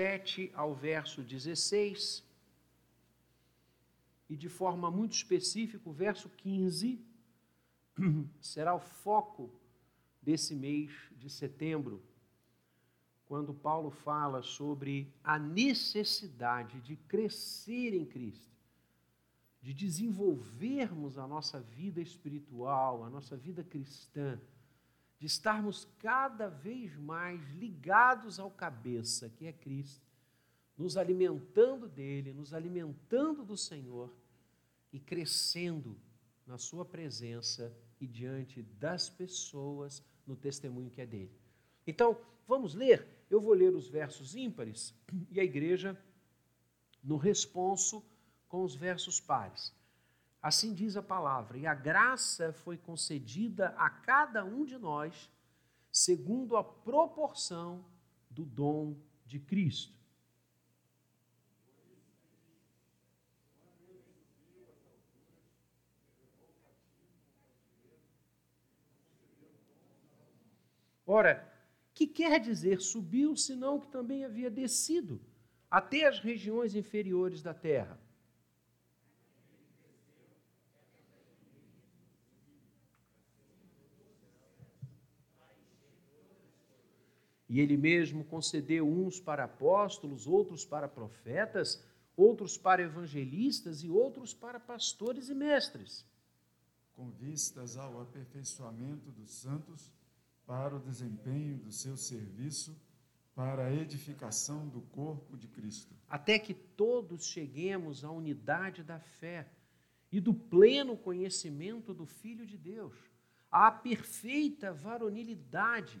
7 ao verso 16, e de forma muito específica, o verso 15 será o foco desse mês de setembro, quando Paulo fala sobre a necessidade de crescer em Cristo, de desenvolvermos a nossa vida espiritual, a nossa vida cristã, de estarmos cada vez mais ligados ao cabeça, que é Cristo, nos alimentando dele, nos alimentando do Senhor e crescendo na Sua presença e diante das pessoas no testemunho que é dele. Então, vamos ler? Eu vou ler os versos ímpares e a igreja no responso com os versos pares. Assim diz a palavra: E a graça foi concedida a cada um de nós, segundo a proporção do dom de Cristo. Ora, que quer dizer subiu, senão que também havia descido até as regiões inferiores da terra? E ele mesmo concedeu uns para apóstolos, outros para profetas, outros para evangelistas e outros para pastores e mestres. Com vistas ao aperfeiçoamento dos santos, para o desempenho do seu serviço, para a edificação do corpo de Cristo. Até que todos cheguemos à unidade da fé e do pleno conhecimento do Filho de Deus, à perfeita varonilidade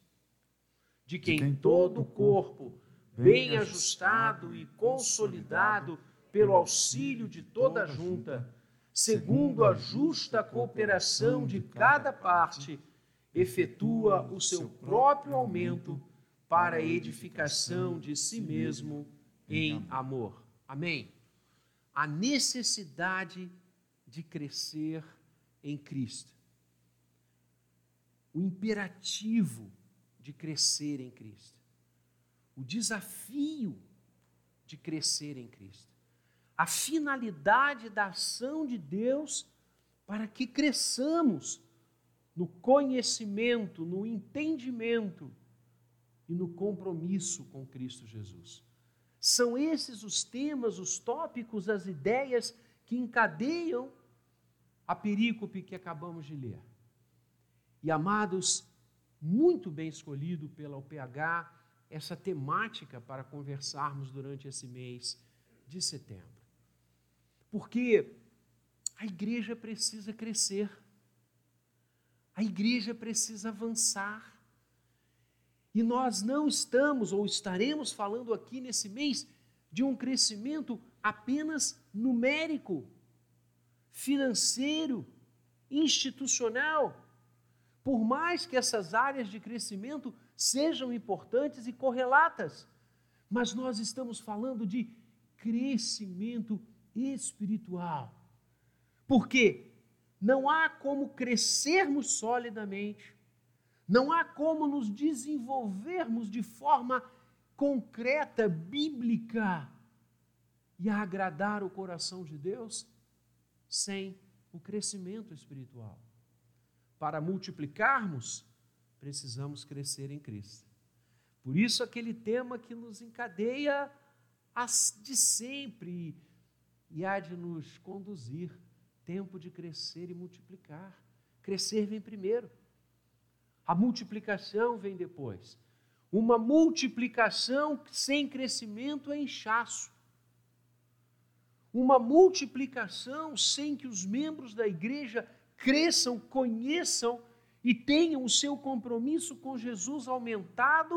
de quem, de quem todo o corpo, bem ajustado e consolidado pelo auxílio de toda a junta, segundo a justa cooperação de cada parte, efetua o seu próprio aumento para a edificação de si mesmo em amor. Amém. A necessidade de crescer em Cristo. O imperativo de crescer em Cristo. O desafio de crescer em Cristo. A finalidade da ação de Deus para que cresçamos no conhecimento, no entendimento e no compromisso com Cristo Jesus. São esses os temas, os tópicos, as ideias que encadeiam a perícope que acabamos de ler. E amados, muito bem escolhido pela UPH essa temática para conversarmos durante esse mês de setembro. Porque a igreja precisa crescer, a igreja precisa avançar. E nós não estamos ou estaremos falando aqui nesse mês de um crescimento apenas numérico, financeiro, institucional por mais que essas áreas de crescimento sejam importantes e correlatas, mas nós estamos falando de crescimento espiritual. Porque não há como crescermos solidamente, não há como nos desenvolvermos de forma concreta, bíblica e agradar o coração de Deus sem o crescimento espiritual para multiplicarmos, precisamos crescer em Cristo. Por isso, aquele tema que nos encadeia de sempre e há de nos conduzir tempo de crescer e multiplicar. Crescer vem primeiro, a multiplicação vem depois. Uma multiplicação sem crescimento é inchaço. Uma multiplicação sem que os membros da igreja cresçam, conheçam e tenham o seu compromisso com Jesus aumentado,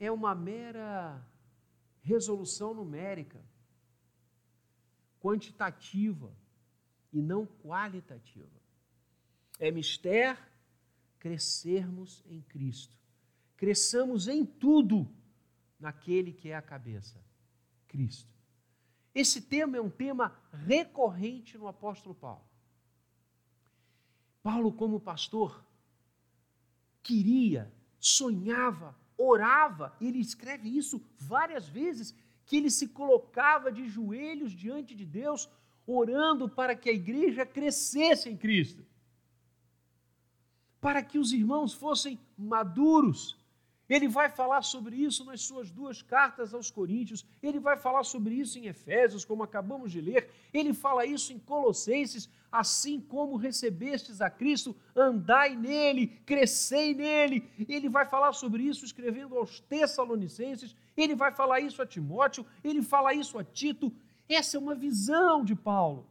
é uma mera resolução numérica, quantitativa e não qualitativa. É mistério crescermos em Cristo. Cresçamos em tudo naquele que é a cabeça, Cristo. Esse tema é um tema recorrente no apóstolo Paulo. Paulo, como pastor, queria, sonhava, orava, ele escreve isso várias vezes, que ele se colocava de joelhos diante de Deus, orando para que a igreja crescesse em Cristo para que os irmãos fossem maduros. Ele vai falar sobre isso nas suas duas cartas aos Coríntios, ele vai falar sobre isso em Efésios, como acabamos de ler, ele fala isso em Colossenses, assim como recebestes a Cristo, andai nele, crescei nele. Ele vai falar sobre isso escrevendo aos Tessalonicenses, ele vai falar isso a Timóteo, ele fala isso a Tito. Essa é uma visão de Paulo.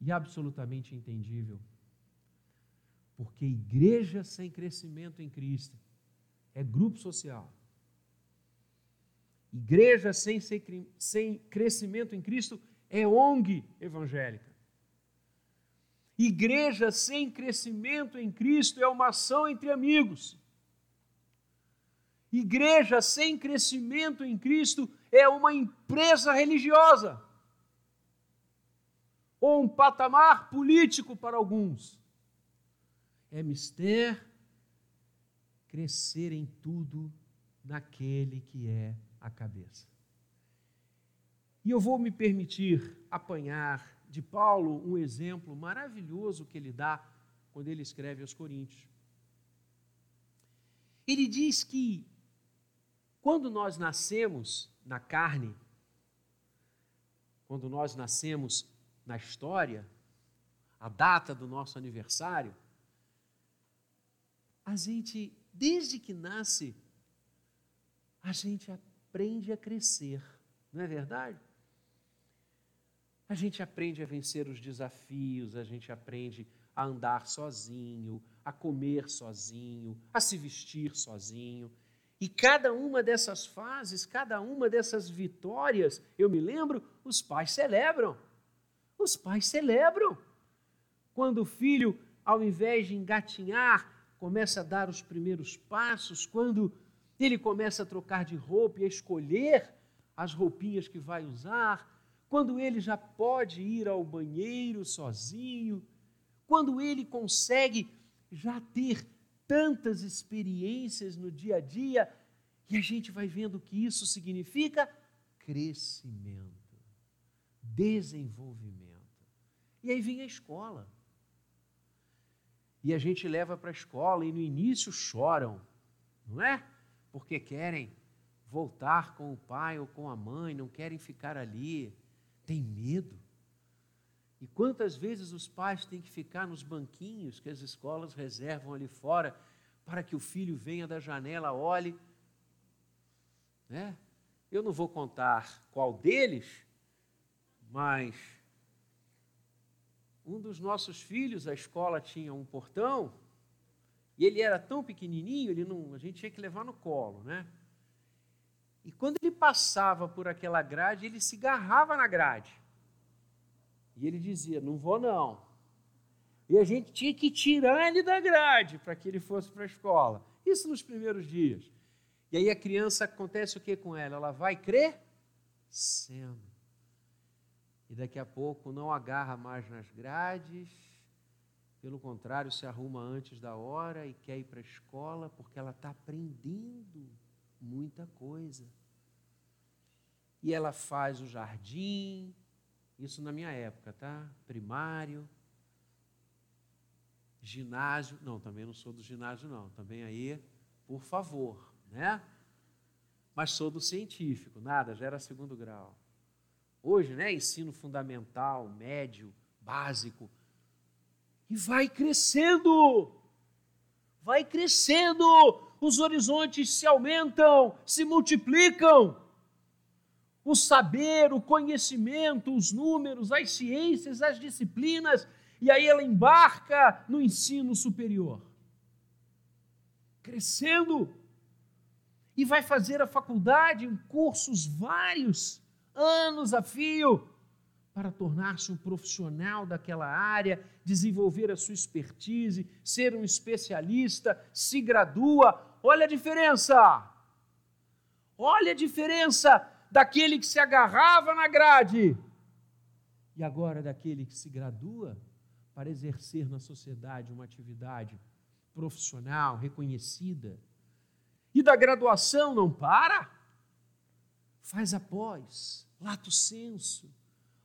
E absolutamente entendível porque igreja sem crescimento em Cristo é grupo social. Igreja sem, sem crescimento em Cristo é ONG evangélica. Igreja sem crescimento em Cristo é uma ação entre amigos. Igreja sem crescimento em Cristo é uma empresa religiosa ou um patamar político para alguns é mister crescer em tudo naquele que é a cabeça. E eu vou me permitir apanhar de Paulo um exemplo maravilhoso que ele dá quando ele escreve aos Coríntios. Ele diz que quando nós nascemos na carne, quando nós nascemos na história, a data do nosso aniversário, a gente, desde que nasce, a gente aprende a crescer, não é verdade? A gente aprende a vencer os desafios, a gente aprende a andar sozinho, a comer sozinho, a se vestir sozinho. E cada uma dessas fases, cada uma dessas vitórias, eu me lembro, os pais celebram. Os pais celebram. Quando o filho, ao invés de engatinhar, começa a dar os primeiros passos, quando ele começa a trocar de roupa e a escolher as roupinhas que vai usar, quando ele já pode ir ao banheiro sozinho, quando ele consegue já ter tantas experiências no dia a dia, e a gente vai vendo que isso significa crescimento, desenvolvimento. E aí vem a escola e a gente leva para a escola e no início choram, não é? Porque querem voltar com o pai ou com a mãe, não querem ficar ali, tem medo. E quantas vezes os pais têm que ficar nos banquinhos que as escolas reservam ali fora para que o filho venha da janela, olhe, né? Eu não vou contar qual deles, mas um dos nossos filhos, a escola tinha um portão, e ele era tão pequenininho, ele não, a gente tinha que levar no colo, né? E quando ele passava por aquela grade, ele se garrava na grade. E ele dizia: Não vou não. E a gente tinha que tirar ele da grade para que ele fosse para a escola. Isso nos primeiros dias. E aí a criança acontece o que com ela? Ela vai crescendo e daqui a pouco não agarra mais nas grades, pelo contrário, se arruma antes da hora e quer ir para a escola porque ela está aprendendo muita coisa. E ela faz o jardim, isso na minha época, tá? Primário, ginásio, não, também não sou do ginásio, não, também aí, por favor, né? Mas sou do científico, nada, já era segundo grau hoje, né? Ensino fundamental, médio, básico. E vai crescendo, vai crescendo, os horizontes se aumentam, se multiplicam. O saber, o conhecimento, os números, as ciências, as disciplinas, e aí ela embarca no ensino superior. Crescendo. e vai fazer a faculdade em cursos vários, anos a fio, para tornar-se um profissional daquela área, desenvolver a sua expertise, ser um especialista, se gradua. Olha a diferença! Olha a diferença daquele que se agarrava na grade e agora daquele que se gradua para exercer na sociedade uma atividade profissional reconhecida. E da graduação não para, faz após, lato senso,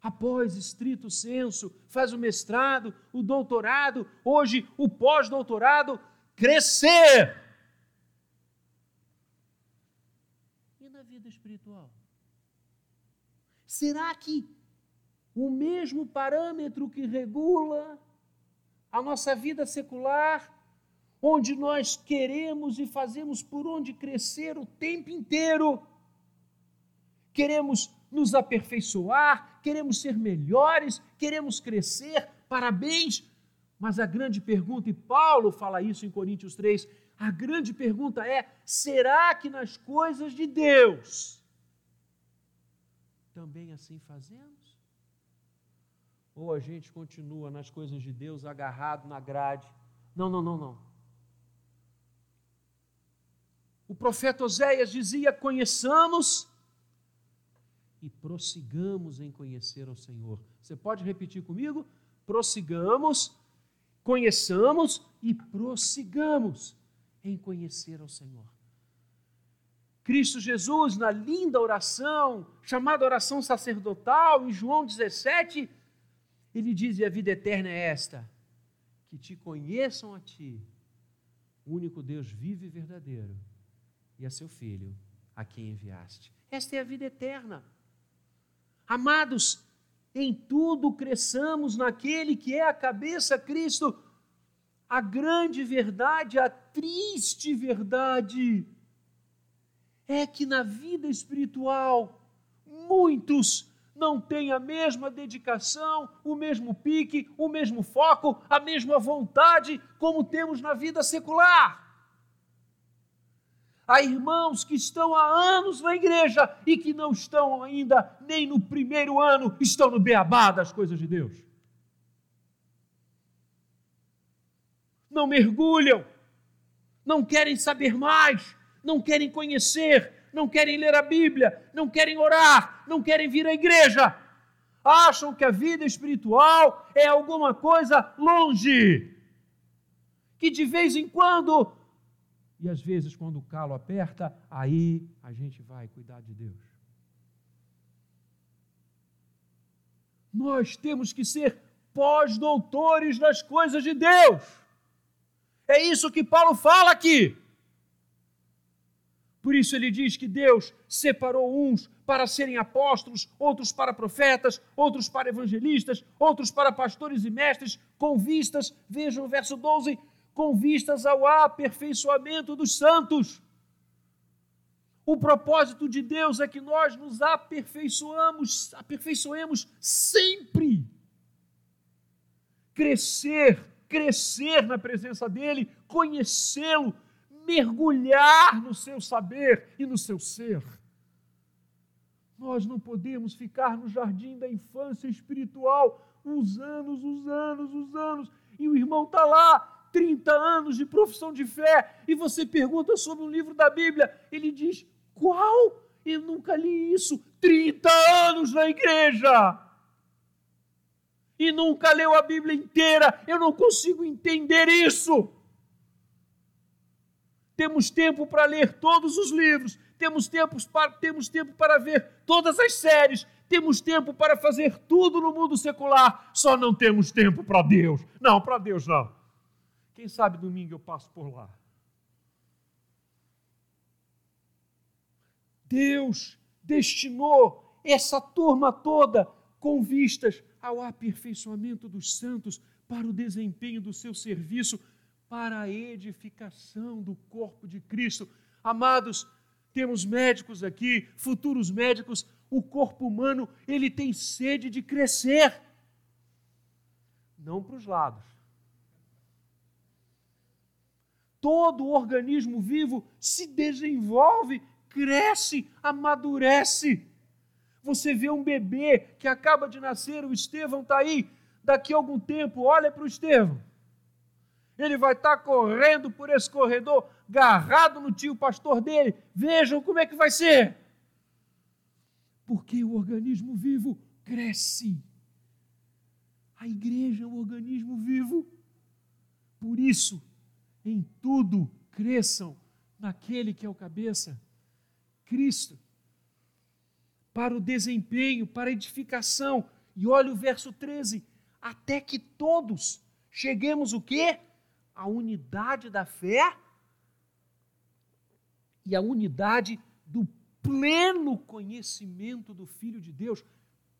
após estrito senso, faz o mestrado, o doutorado, hoje o pós-doutorado, crescer. E na vida espiritual? Será que o mesmo parâmetro que regula a nossa vida secular, onde nós queremos e fazemos por onde crescer o tempo inteiro, queremos nos aperfeiçoar, queremos ser melhores, queremos crescer, parabéns. Mas a grande pergunta, e Paulo fala isso em Coríntios 3, a grande pergunta é: será que nas coisas de Deus também assim fazemos? Ou a gente continua nas coisas de Deus agarrado na grade? Não, não, não, não. O profeta Oséias dizia: conheçamos e prossigamos em conhecer o Senhor. Você pode repetir comigo? Prossigamos, conheçamos e prossigamos em conhecer ao Senhor. Cristo Jesus, na linda oração, chamada oração sacerdotal, em João 17, ele diz: E a vida eterna é esta, que te conheçam a ti, o único Deus vivo e verdadeiro, e a seu Filho, a quem enviaste. Esta é a vida eterna. Amados, em tudo cresçamos naquele que é a cabeça, Cristo. A grande verdade, a triste verdade, é que na vida espiritual, muitos não têm a mesma dedicação, o mesmo pique, o mesmo foco, a mesma vontade como temos na vida secular. Há irmãos que estão há anos na igreja e que não estão ainda nem no primeiro ano, estão no beabá das coisas de Deus. Não mergulham, não querem saber mais, não querem conhecer, não querem ler a Bíblia, não querem orar, não querem vir à igreja. Acham que a vida espiritual é alguma coisa longe, que de vez em quando e às vezes, quando o calo aperta, aí a gente vai cuidar de Deus. Nós temos que ser pós-doutores das coisas de Deus. É isso que Paulo fala aqui. Por isso ele diz que Deus separou uns para serem apóstolos, outros para profetas, outros para evangelistas, outros para pastores e mestres, com vistas, vejam o verso 12, com vistas ao aperfeiçoamento dos santos. O propósito de Deus é que nós nos aperfeiçoamos, aperfeiçoemos sempre. Crescer, crescer na presença dEle, conhecê-lo, mergulhar no seu saber e no seu ser. Nós não podemos ficar no jardim da infância espiritual uns anos, uns anos, uns anos, e o irmão está lá 30 anos de profissão de fé e você pergunta sobre um livro da Bíblia, ele diz: Qual? Eu nunca li isso. 30 anos na igreja! E nunca leu a Bíblia inteira. Eu não consigo entender isso. Temos tempo para ler todos os livros, temos, tempos para, temos tempo para ver todas as séries, temos tempo para fazer tudo no mundo secular, só não temos tempo para Deus. Não, para Deus não. Quem sabe domingo eu passo por lá. Deus destinou essa turma toda com vistas ao aperfeiçoamento dos santos para o desempenho do seu serviço, para a edificação do corpo de Cristo. Amados, temos médicos aqui, futuros médicos, o corpo humano, ele tem sede de crescer. Não para os lados, todo o organismo vivo se desenvolve, cresce, amadurece. Você vê um bebê que acaba de nascer, o Estevão está aí, daqui a algum tempo, olha para o Estevão. Ele vai estar tá correndo por esse corredor, agarrado no tio pastor dele. Vejam como é que vai ser. Porque o organismo vivo cresce. A igreja é um organismo vivo. Por isso, em tudo cresçam naquele que é o cabeça, Cristo. Para o desempenho, para a edificação. E olha o verso 13, até que todos cheguemos o quê? A unidade da fé e a unidade do pleno conhecimento do Filho de Deus.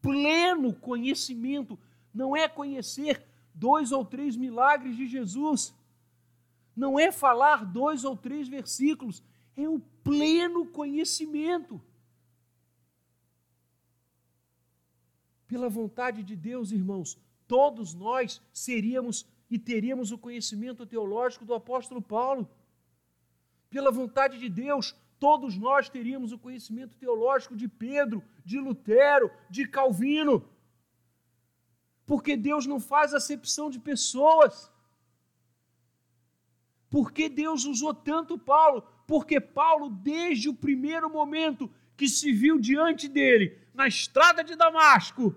Pleno conhecimento não é conhecer dois ou três milagres de Jesus não é falar dois ou três versículos, é o pleno conhecimento. Pela vontade de Deus, irmãos, todos nós seríamos e teríamos o conhecimento teológico do apóstolo Paulo. Pela vontade de Deus, todos nós teríamos o conhecimento teológico de Pedro, de Lutero, de Calvino. Porque Deus não faz acepção de pessoas. Por que Deus usou tanto Paulo? Porque Paulo, desde o primeiro momento que se viu diante dele, na estrada de Damasco,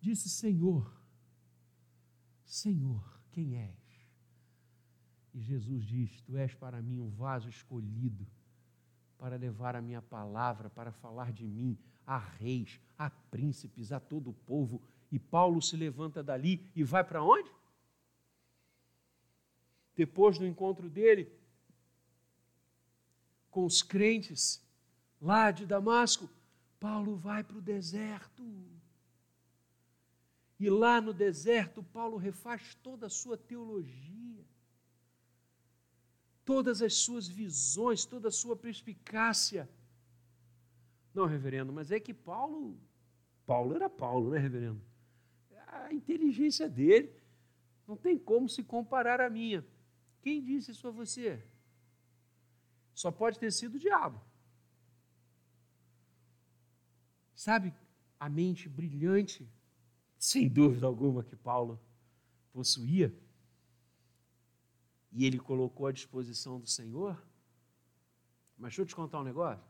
disse: Senhor, Senhor, quem és? E Jesus diz: Tu és para mim um vaso escolhido para levar a minha palavra, para falar de mim a reis, a príncipes, a todo o povo. E Paulo se levanta dali e vai para onde? Depois do encontro dele com os crentes lá de Damasco, Paulo vai para o deserto. E lá no deserto, Paulo refaz toda a sua teologia, todas as suas visões, toda a sua perspicácia. Não, reverendo, mas é que Paulo, Paulo era Paulo, né, reverendo? A inteligência dele não tem como se comparar à minha. Quem disse isso a você? Só pode ter sido o diabo. Sabe a mente brilhante, sem dúvida alguma, que Paulo possuía? E ele colocou à disposição do Senhor? Mas deixa eu te contar um negócio.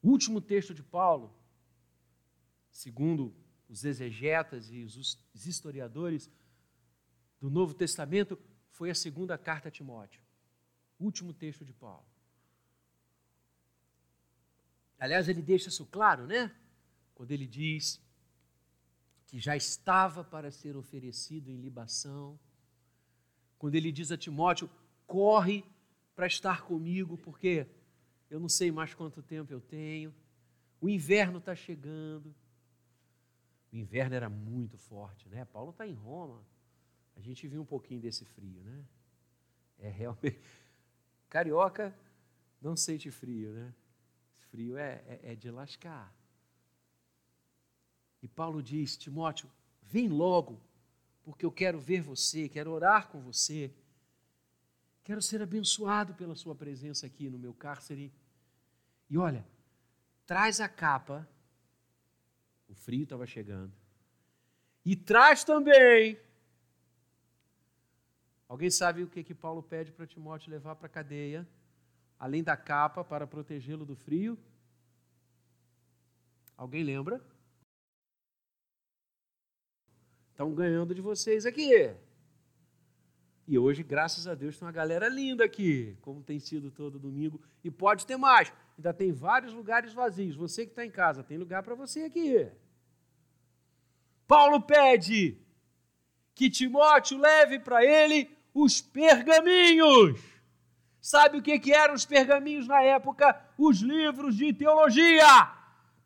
O último texto de Paulo, segundo os exegetas e os historiadores do Novo Testamento, foi a segunda carta a Timóteo, último texto de Paulo. Aliás, ele deixa isso claro, né? Quando ele diz que já estava para ser oferecido em libação. Quando ele diz a Timóteo: corre para estar comigo, porque eu não sei mais quanto tempo eu tenho. O inverno está chegando. O inverno era muito forte, né? Paulo está em Roma. A gente viu um pouquinho desse frio, né? É realmente. Carioca não sente frio, né? Frio é, é, é de lascar. E Paulo diz: Timóteo, vem logo, porque eu quero ver você, quero orar com você. Quero ser abençoado pela sua presença aqui no meu cárcere. E olha, traz a capa, o frio estava chegando, e traz também Alguém sabe o que, que Paulo pede para Timóteo levar para a cadeia? Além da capa para protegê-lo do frio? Alguém lembra? Estão ganhando de vocês aqui. E hoje, graças a Deus, tem uma galera linda aqui, como tem sido todo domingo. E pode ter mais. Ainda tem vários lugares vazios. Você que está em casa, tem lugar para você aqui. Paulo pede que Timóteo leve para ele os pergaminhos. Sabe o que, que eram os pergaminhos na época? Os livros de teologia.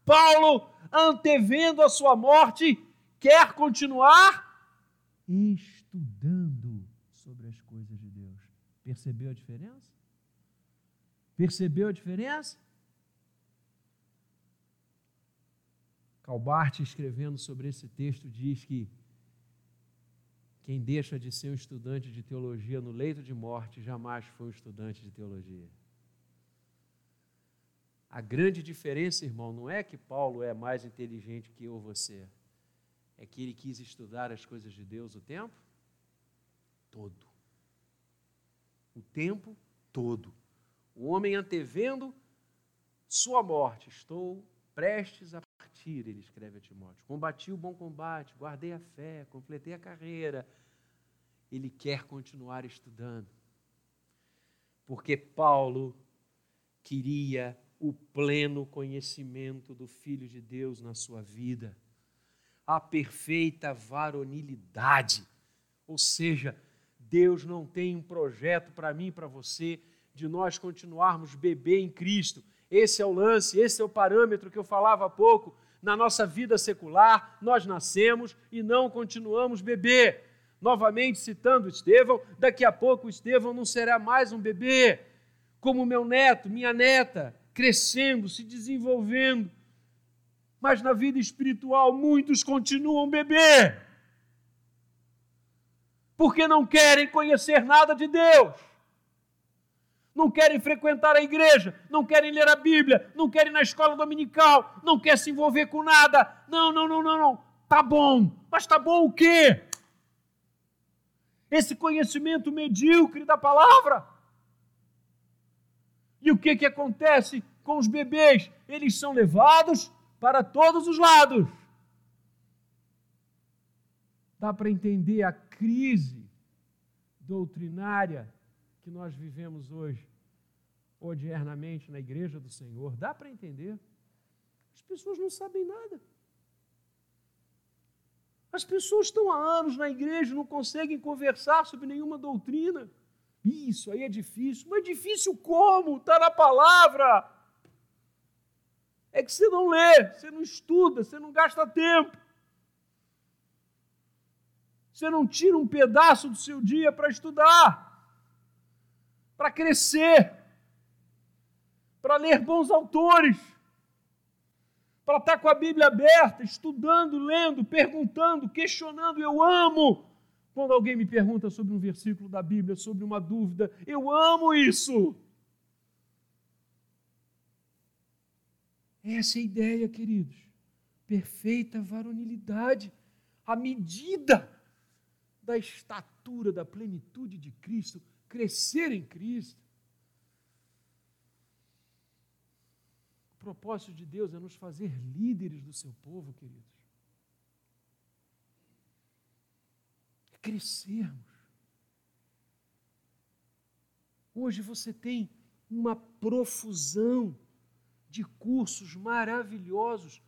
Paulo, antevendo a sua morte, quer continuar estudando sobre as coisas de Deus. Percebeu a diferença? Percebeu a diferença? Calbart, escrevendo sobre esse texto, diz que Quem deixa de ser um estudante de teologia no leito de morte jamais foi um estudante de teologia. A grande diferença, irmão, não é que Paulo é mais inteligente que eu ou você, é que ele quis estudar as coisas de Deus o tempo todo. O tempo todo. O homem antevendo sua morte, estou prestes a ele escreve a Timóteo. Combati o bom combate, guardei a fé, completei a carreira. Ele quer continuar estudando. Porque Paulo queria o pleno conhecimento do Filho de Deus na sua vida, a perfeita varonilidade. Ou seja, Deus não tem um projeto para mim e para você de nós continuarmos bebê em Cristo. Esse é o lance, esse é o parâmetro que eu falava há pouco. Na nossa vida secular, nós nascemos e não continuamos bebê. Novamente citando Estevão, daqui a pouco Estevão não será mais um bebê, como meu neto, minha neta, crescendo, se desenvolvendo. Mas na vida espiritual, muitos continuam bebê, porque não querem conhecer nada de Deus não querem frequentar a igreja, não querem ler a Bíblia, não querem ir na escola dominical, não querem se envolver com nada. Não, não, não, não, não. Tá bom. Mas tá bom o quê? Esse conhecimento medíocre da palavra. E o que que acontece com os bebês? Eles são levados para todos os lados. Dá para entender a crise doutrinária que nós vivemos hoje, odiernamente na igreja do Senhor, dá para entender. As pessoas não sabem nada. As pessoas estão há anos na igreja não conseguem conversar sobre nenhuma doutrina. Isso aí é difícil. Mas difícil como? Está na palavra. É que você não lê, você não estuda, você não gasta tempo. Você não tira um pedaço do seu dia para estudar para crescer, para ler bons autores, para estar com a Bíblia aberta, estudando, lendo, perguntando, questionando. Eu amo quando alguém me pergunta sobre um versículo da Bíblia, sobre uma dúvida. Eu amo isso. Essa é a ideia, queridos. Perfeita varonilidade, a medida da estatura, da plenitude de Cristo crescer em Cristo. O propósito de Deus é nos fazer líderes do seu povo, queridos. É crescermos. Hoje você tem uma profusão de cursos maravilhosos,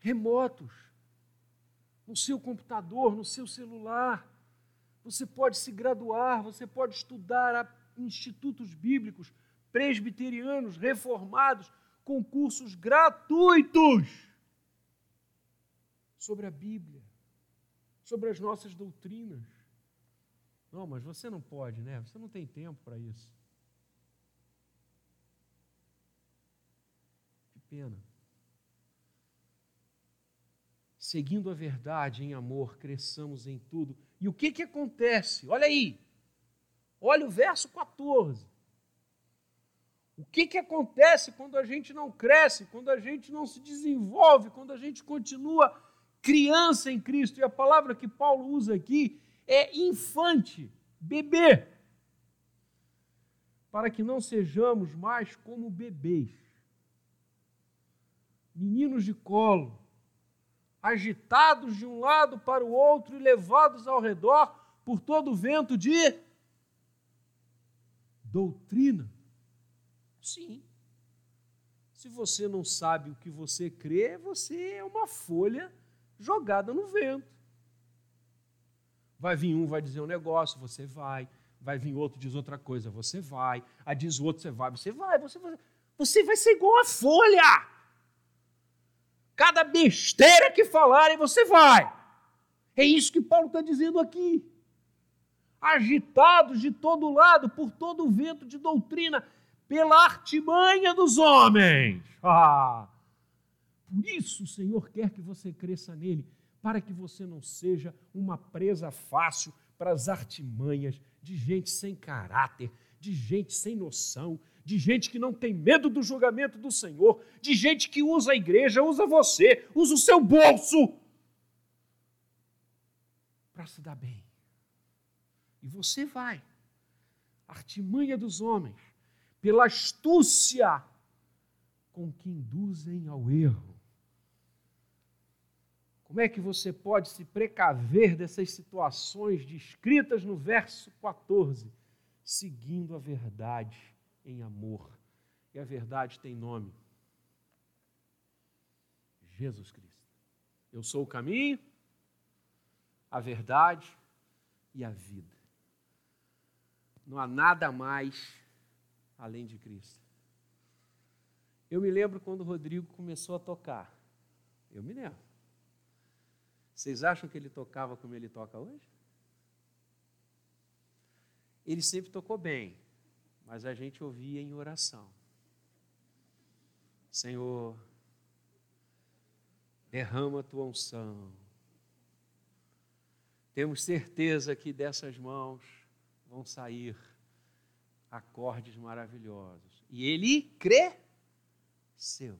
remotos, no seu computador, no seu celular. Você pode se graduar, você pode estudar a institutos bíblicos, presbiterianos, reformados, com cursos gratuitos sobre a Bíblia, sobre as nossas doutrinas. Não, mas você não pode, né? Você não tem tempo para isso. Que pena. Seguindo a verdade em amor, cresçamos em tudo e o que, que acontece? Olha aí. Olha o verso 14. O que, que acontece quando a gente não cresce, quando a gente não se desenvolve, quando a gente continua criança em Cristo? E a palavra que Paulo usa aqui é infante, bebê. Para que não sejamos mais como bebês, meninos de colo, agitados de um lado para o outro e levados ao redor por todo o vento de doutrina. Sim. Se você não sabe o que você crê, você é uma folha jogada no vento. Vai vir um, vai dizer um negócio, você vai. Vai vir outro, diz outra coisa, você vai. Aí diz o outro, você vai, você vai. Você vai, você vai ser igual a folha. Cada besteira que falarem, você vai. É isso que Paulo está dizendo aqui. Agitados de todo lado, por todo o vento de doutrina, pela artimanha dos homens. Ah! Por isso o Senhor quer que você cresça nele, para que você não seja uma presa fácil para as artimanhas de gente sem caráter, de gente sem noção, de gente que não tem medo do julgamento do Senhor, de gente que usa a igreja, usa você, usa o seu bolso para se dar bem. E você vai, artimanha dos homens, pela astúcia com que induzem ao erro. Como é que você pode se precaver dessas situações descritas no verso 14? Seguindo a verdade em amor. E a verdade tem nome: Jesus Cristo. Eu sou o caminho, a verdade e a vida. Não há nada mais além de Cristo. Eu me lembro quando o Rodrigo começou a tocar. Eu me lembro. Vocês acham que ele tocava como ele toca hoje? Ele sempre tocou bem, mas a gente ouvia em oração. Senhor, derrama a tua unção. Temos certeza que dessas mãos vão sair acordes maravilhosos. E ele cresceu.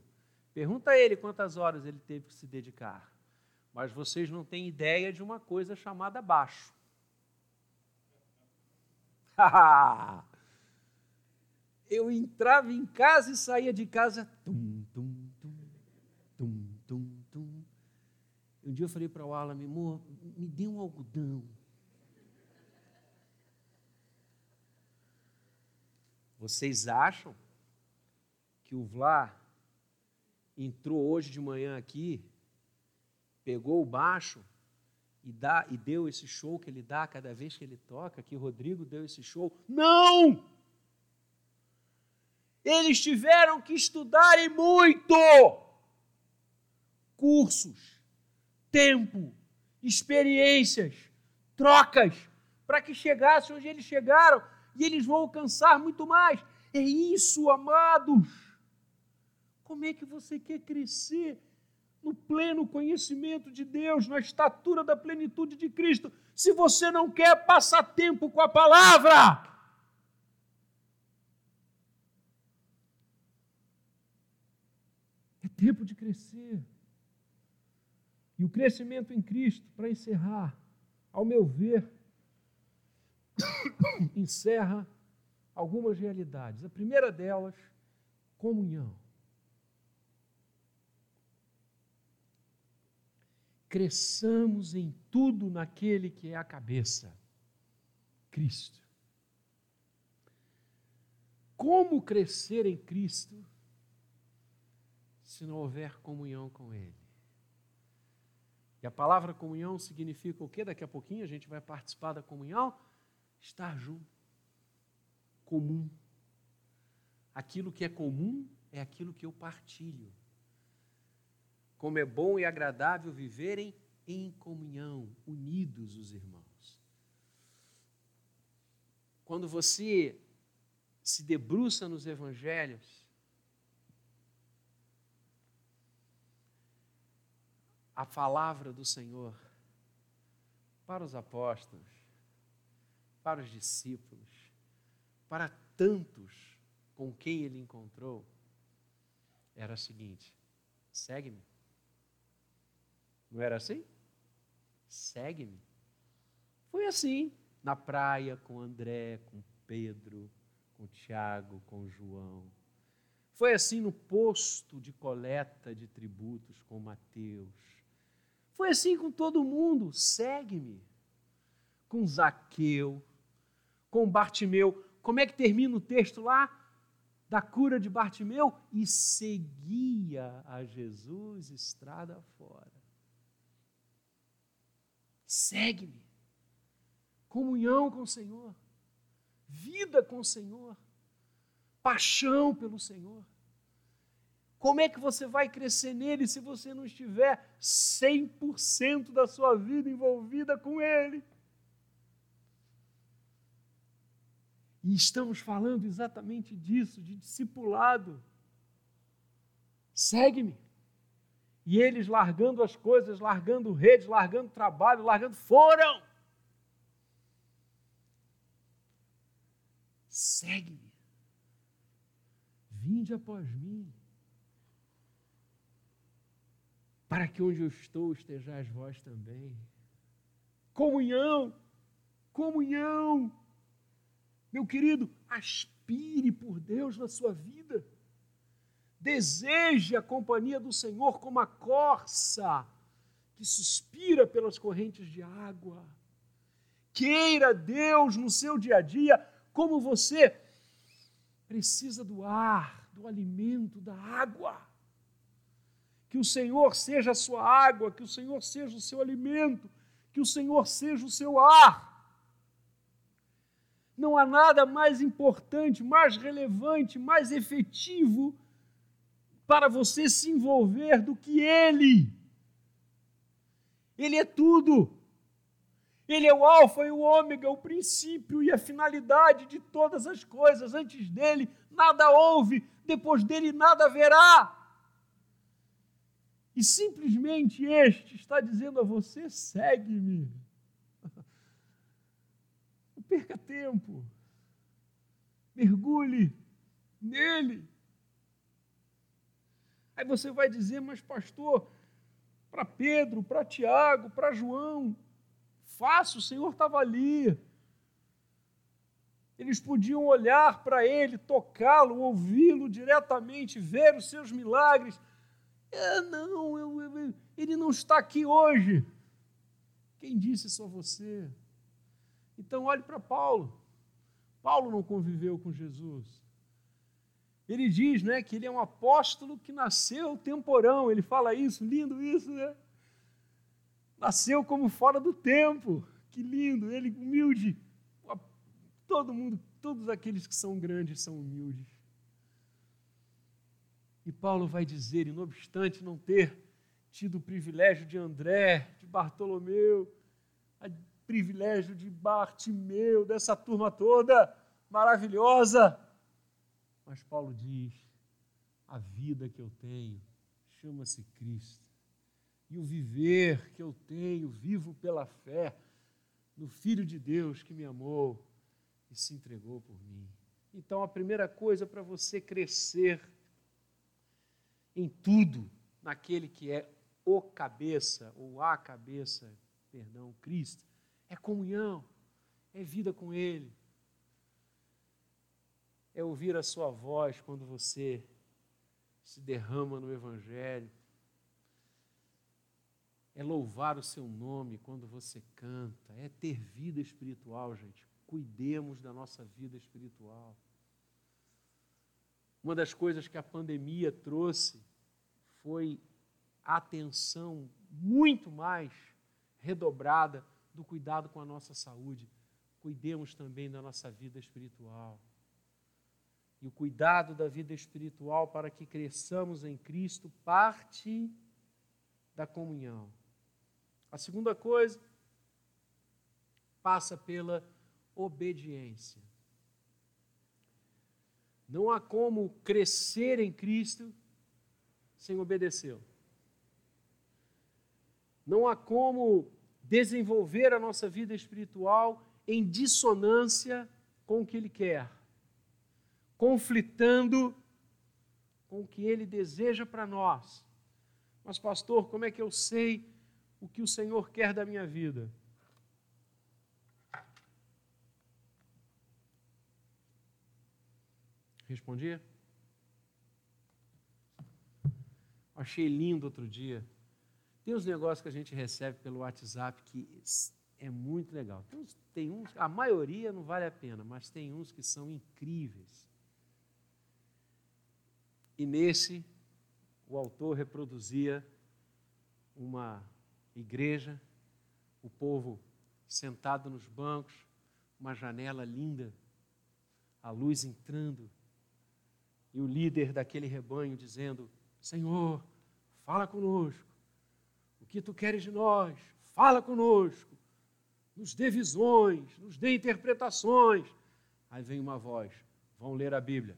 Pergunta a ele quantas horas ele teve que se dedicar. Mas vocês não têm ideia de uma coisa chamada baixo. eu entrava em casa e saía de casa. Tum, tum, tum, tum, tum, tum. Um dia eu falei para o Alan, amor, me dê um algodão. Vocês acham que o Vlá entrou hoje de manhã aqui, pegou o baixo e, dá, e deu esse show que ele dá cada vez que ele toca, que o Rodrigo deu esse show? Não! Eles tiveram que estudar e muito. Cursos, tempo, experiências, trocas, para que chegassem onde eles chegaram e eles vão alcançar muito mais. É isso, amados. Como é que você quer crescer no pleno conhecimento de Deus, na estatura da plenitude de Cristo, se você não quer passar tempo com a palavra? Tempo de crescer. E o crescimento em Cristo, para encerrar, ao meu ver, encerra algumas realidades. A primeira delas, comunhão. Cresçamos em tudo naquele que é a cabeça, Cristo. Como crescer em Cristo? Se não houver comunhão com Ele. E a palavra comunhão significa o quê? Daqui a pouquinho a gente vai participar da comunhão. Estar junto. Comum. Aquilo que é comum é aquilo que eu partilho. Como é bom e agradável viverem em comunhão, unidos os irmãos. Quando você se debruça nos evangelhos, a palavra do Senhor para os apóstolos, para os discípulos, para tantos com quem ele encontrou, era a seguinte: segue-me. Não era assim? Segue-me. Foi assim, na praia com André, com Pedro, com Tiago, com João. Foi assim no posto de coleta de tributos com Mateus. Foi assim com todo mundo. Segue-me. Com Zaqueu, com Bartimeu. Como é que termina o texto lá? Da cura de Bartimeu? E seguia a Jesus estrada fora. Segue-me. Comunhão com o Senhor. Vida com o Senhor. Paixão pelo Senhor. Como é que você vai crescer nele se você não estiver 100% da sua vida envolvida com ele? E estamos falando exatamente disso, de discipulado. Segue-me. E eles largando as coisas, largando redes, largando trabalho, largando, foram. Segue-me. Vinde após mim. Para que onde eu estou estejais vós também. Comunhão, comunhão. Meu querido, aspire por Deus na sua vida. Deseje a companhia do Senhor como a corça que suspira pelas correntes de água. Queira Deus no seu dia a dia como você precisa do ar, do alimento, da água. Que o Senhor seja a sua água, que o Senhor seja o seu alimento, que o Senhor seja o seu ar. Não há nada mais importante, mais relevante, mais efetivo para você se envolver do que Ele. Ele é tudo. Ele é o Alfa e o Ômega, o princípio e a finalidade de todas as coisas. Antes dele, nada houve, depois dele, nada haverá. E simplesmente este está dizendo a você: segue-me. Não perca tempo. Mergulhe nele. Aí você vai dizer, mas pastor, para Pedro, para Tiago, para João, fácil, o Senhor estava ali. Eles podiam olhar para ele, tocá-lo, ouvi-lo diretamente, ver os seus milagres. É, não, eu, eu, ele não está aqui hoje. Quem disse só você? Então olhe para Paulo. Paulo não conviveu com Jesus. Ele diz né, que ele é um apóstolo que nasceu temporão. Ele fala isso, lindo isso, né? Nasceu como fora do tempo. Que lindo, ele humilde. Todo mundo, todos aqueles que são grandes são humildes. E Paulo vai dizer, e não obstante não ter tido o privilégio de André, de Bartolomeu, o privilégio de Bartimeu, dessa turma toda maravilhosa, mas Paulo diz: a vida que eu tenho chama-se Cristo. E o viver que eu tenho, vivo pela fé no Filho de Deus que me amou e se entregou por mim. Então, a primeira coisa para você crescer em tudo, naquele que é o cabeça, ou a cabeça, perdão, Cristo, é comunhão, é vida com Ele, é ouvir a sua voz quando você se derrama no Evangelho, é louvar o seu nome quando você canta, é ter vida espiritual, gente. Cuidemos da nossa vida espiritual. Uma das coisas que a pandemia trouxe foi a atenção muito mais redobrada do cuidado com a nossa saúde. Cuidemos também da nossa vida espiritual e o cuidado da vida espiritual para que cresçamos em Cristo parte da comunhão. A segunda coisa passa pela obediência. Não há como crescer em Cristo sem obedecê-lo. Não há como desenvolver a nossa vida espiritual em dissonância com o que Ele quer conflitando com o que ele deseja para nós. Mas, pastor, como é que eu sei o que o Senhor quer da minha vida? Respondi? Achei lindo outro dia. Tem uns negócios que a gente recebe pelo WhatsApp que é muito legal. Tem uns, tem uns, a maioria não vale a pena, mas tem uns que são incríveis. E nesse, o autor reproduzia uma igreja, o povo sentado nos bancos, uma janela linda, a luz entrando, e o líder daquele rebanho dizendo: Senhor, fala conosco, o que tu queres de nós? Fala conosco, nos dê visões, nos dê interpretações. Aí vem uma voz: vão ler a Bíblia.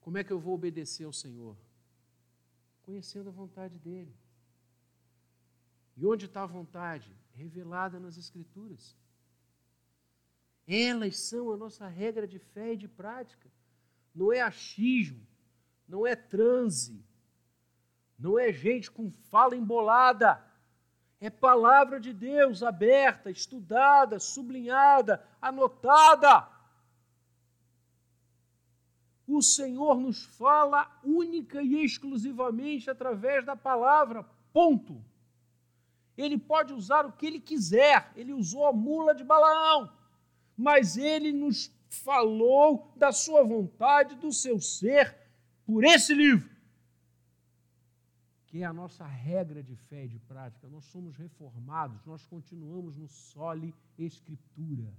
Como é que eu vou obedecer ao Senhor? Conhecendo a vontade dEle. E onde está a vontade? Revelada nas Escrituras. Elas são a nossa regra de fé e de prática. Não é achismo, não é transe, não é gente com fala embolada. É palavra de Deus aberta, estudada, sublinhada, anotada. O Senhor nos fala única e exclusivamente através da palavra. Ponto. Ele pode usar o que ele quiser. Ele usou a mula de Balaão, mas ele nos falou da sua vontade, do seu ser, por esse livro que é a nossa regra de fé e de prática. Nós somos reformados, nós continuamos no sole escritura.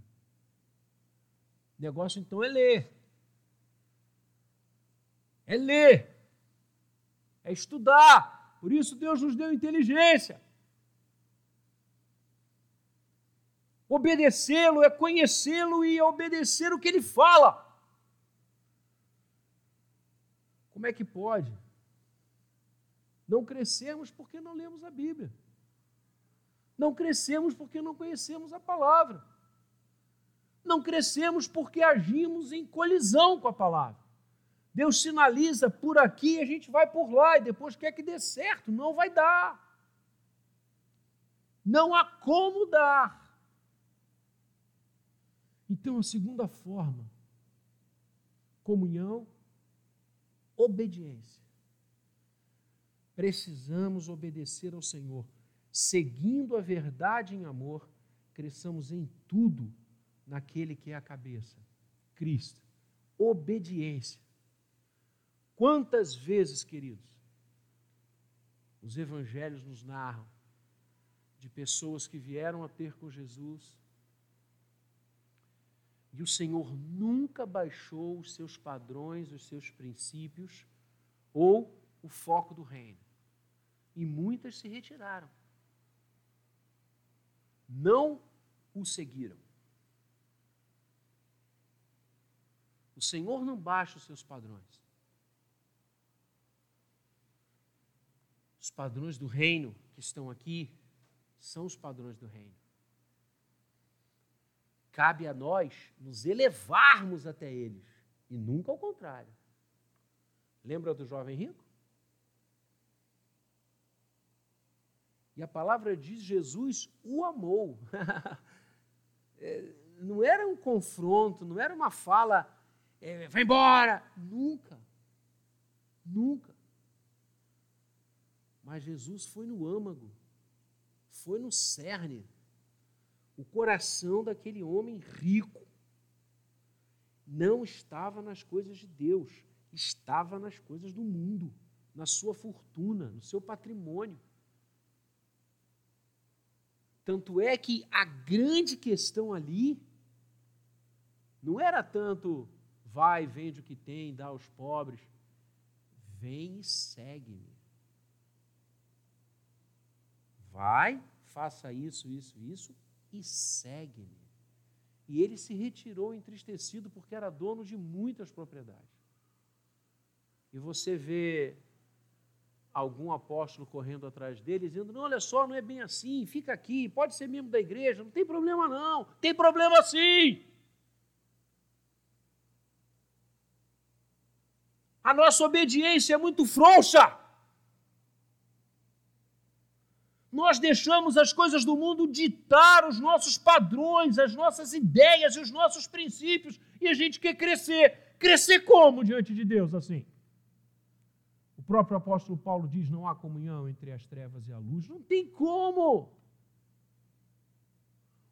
O negócio então é ler. É ler. É estudar. Por isso Deus nos deu inteligência. Obedecê-lo é conhecê-lo e obedecer o que ele fala. Como é que pode? Não crescemos porque não lemos a Bíblia. Não crescemos porque não conhecemos a palavra. Não crescemos porque agimos em colisão com a palavra. Deus sinaliza por aqui e a gente vai por lá e depois quer que dê certo. Não vai dar. Não há como dar. Então, a segunda forma, comunhão, obediência precisamos obedecer ao Senhor, seguindo a verdade em amor, cresçamos em tudo naquele que é a cabeça, Cristo. Obediência. Quantas vezes, queridos, os evangelhos nos narram de pessoas que vieram a ter com Jesus e o Senhor nunca baixou os seus padrões, os seus princípios ou o foco do reino e muitas se retiraram. Não o seguiram. O Senhor não baixa os seus padrões. Os padrões do reino que estão aqui são os padrões do reino. Cabe a nós nos elevarmos até eles e nunca ao contrário. Lembra do jovem rico? E a palavra diz: Jesus o amou. É, não era um confronto, não era uma fala, é, vai embora. Nunca. Nunca. Mas Jesus foi no âmago, foi no cerne, o coração daquele homem rico. Não estava nas coisas de Deus, estava nas coisas do mundo, na sua fortuna, no seu patrimônio. Tanto é que a grande questão ali não era tanto vai, vende o que tem, dá aos pobres. Vem e segue-me. Vai, faça isso, isso, isso e segue-me. E ele se retirou entristecido porque era dono de muitas propriedades. E você vê algum apóstolo correndo atrás dele, dizendo: Não, olha só, não é bem assim, fica aqui, pode ser membro da igreja, não tem problema não, tem problema sim. A nossa obediência é muito frouxa. Nós deixamos as coisas do mundo ditar os nossos padrões, as nossas ideias e os nossos princípios, e a gente quer crescer. Crescer como diante de Deus assim? O próprio apóstolo Paulo diz: não há comunhão entre as trevas e a luz. Não tem como.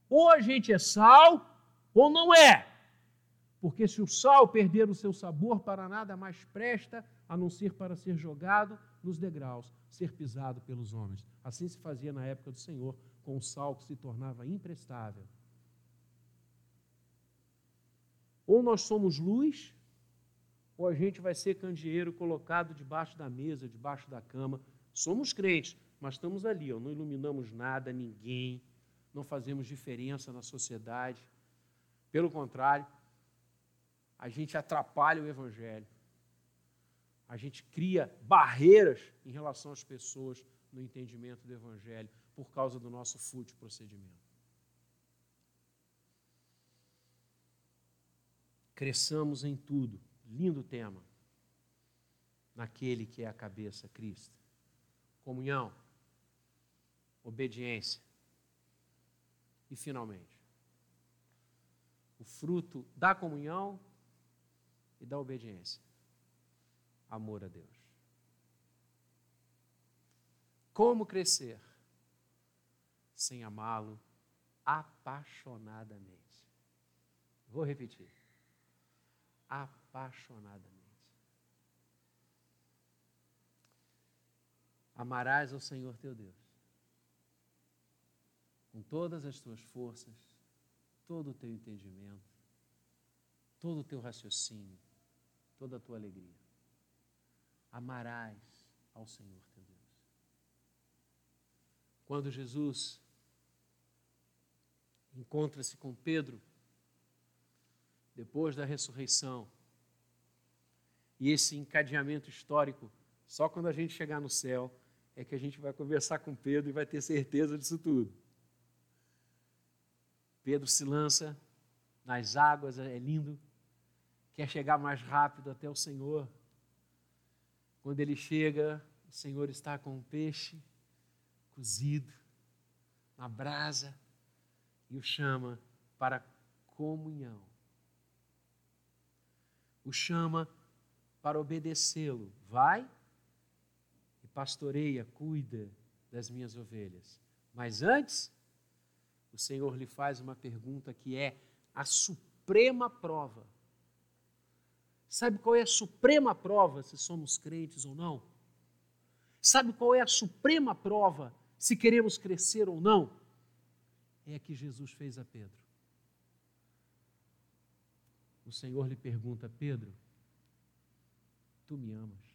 Ou a gente é sal, ou não é. Porque se o sal perder o seu sabor, para nada mais presta a não ser para ser jogado nos degraus, ser pisado pelos homens. Assim se fazia na época do Senhor, com o sal que se tornava imprestável. Ou nós somos luz, ou a gente vai ser candeeiro colocado debaixo da mesa, debaixo da cama. Somos crentes, mas estamos ali, ó, não iluminamos nada, ninguém, não fazemos diferença na sociedade. Pelo contrário, a gente atrapalha o Evangelho. A gente cria barreiras em relação às pessoas no entendimento do Evangelho por causa do nosso fútil procedimento. Cresçamos em tudo. Lindo tema. Naquele que é a cabeça, Cristo. Comunhão, obediência. E, finalmente, o fruto da comunhão e da obediência amor a Deus. Como crescer sem amá-lo apaixonadamente? Vou repetir. Apaixonadamente. Amarás ao Senhor teu Deus com todas as tuas forças, todo o teu entendimento, todo o teu raciocínio, toda a tua alegria amarás ao Senhor teu Deus. Quando Jesus encontra-se com Pedro, depois da ressurreição, e esse encadeamento histórico, só quando a gente chegar no céu, é que a gente vai conversar com Pedro e vai ter certeza disso tudo. Pedro se lança nas águas, é lindo, quer chegar mais rápido até o Senhor. Quando ele chega, o Senhor está com um peixe cozido na brasa e o chama para comunhão. O chama para obedecê-lo. Vai e pastoreia, cuida das minhas ovelhas. Mas antes, o Senhor lhe faz uma pergunta que é a suprema prova Sabe qual é a suprema prova se somos crentes ou não? Sabe qual é a suprema prova se queremos crescer ou não? É a que Jesus fez a Pedro. O Senhor lhe pergunta: Pedro, tu me amas?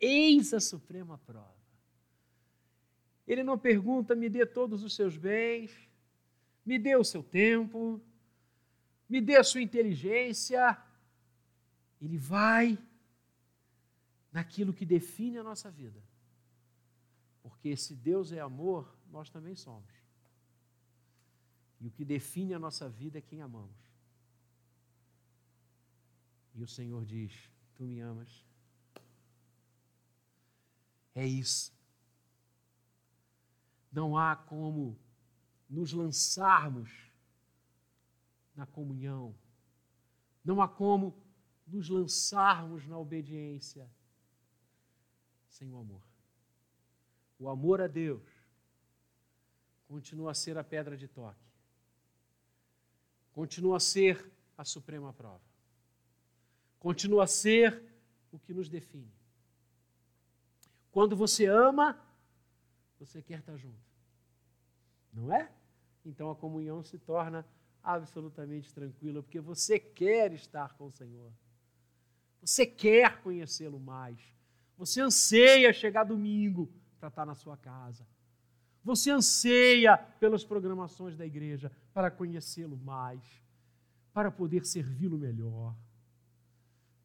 Eis a suprema prova. Ele não pergunta: me dê todos os seus bens, me dê o seu tempo, me dê a sua inteligência, ele vai naquilo que define a nossa vida. Porque se Deus é amor, nós também somos. E o que define a nossa vida é quem amamos. E o Senhor diz: Tu me amas. É isso. Não há como nos lançarmos na comunhão. Não há como nos lançarmos na obediência sem o amor. O amor a Deus continua a ser a pedra de toque, continua a ser a suprema prova, continua a ser o que nos define. Quando você ama, você quer estar junto, não é? Então a comunhão se torna absolutamente tranquila, porque você quer estar com o Senhor. Você quer conhecê-lo mais. Você anseia chegar domingo para estar na sua casa. Você anseia pelas programações da igreja para conhecê-lo mais, para poder servi-lo melhor.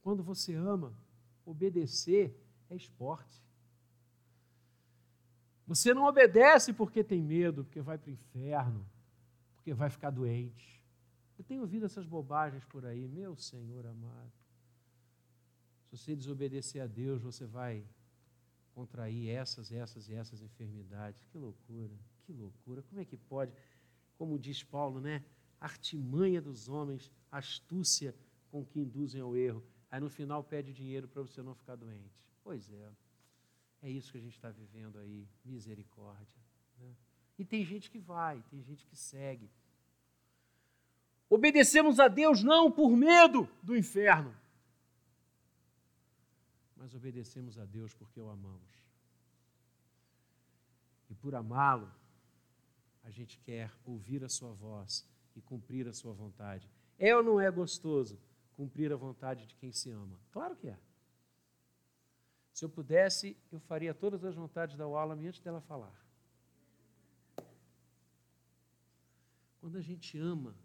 Quando você ama, obedecer é esporte. Você não obedece porque tem medo, porque vai para o inferno, porque vai ficar doente. Eu tenho ouvido essas bobagens por aí, meu Senhor amado. Se você desobedecer a Deus, você vai contrair essas, essas e essas enfermidades. Que loucura, que loucura. Como é que pode? Como diz Paulo, né? Artimanha dos homens, astúcia com que induzem ao erro. Aí no final pede dinheiro para você não ficar doente. Pois é. É isso que a gente está vivendo aí. Misericórdia. Né? E tem gente que vai, tem gente que segue. Obedecemos a Deus não por medo do inferno, mas obedecemos a Deus porque o amamos. E por amá-lo, a gente quer ouvir a sua voz e cumprir a sua vontade. É ou não é gostoso cumprir a vontade de quem se ama? Claro que é. Se eu pudesse, eu faria todas as vontades da Wallam antes dela falar. Quando a gente ama,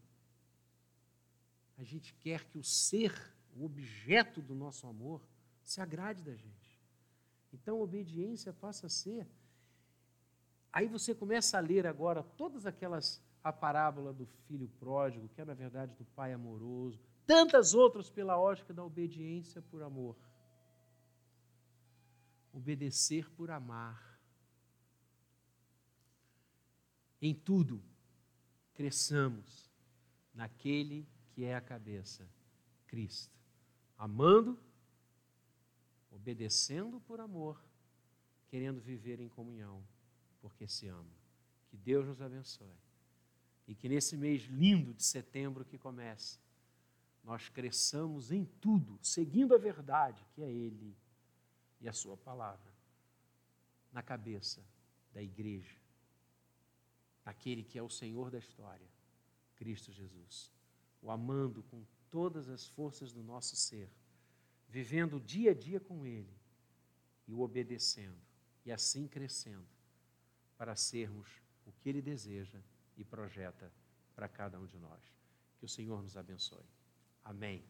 a gente quer que o ser, o objeto do nosso amor, se agrade da gente. Então, obediência passa a ser. Aí você começa a ler agora todas aquelas a parábola do filho pródigo, que é na verdade do pai amoroso, tantas outras pela ótica da obediência por amor. Obedecer por amar. Em tudo, cresçamos naquele que é a cabeça, Cristo. Amando, obedecendo por amor, querendo viver em comunhão, porque se ama. Que Deus nos abençoe. E que nesse mês lindo de setembro que começa, nós cresçamos em tudo, seguindo a verdade, que é Ele e a Sua palavra, na cabeça da igreja, naquele que é o Senhor da história, Cristo Jesus. O amando com todas as forças do nosso ser, vivendo dia a dia com Ele e o obedecendo, e assim crescendo, para sermos o que Ele deseja e projeta para cada um de nós. Que o Senhor nos abençoe. Amém.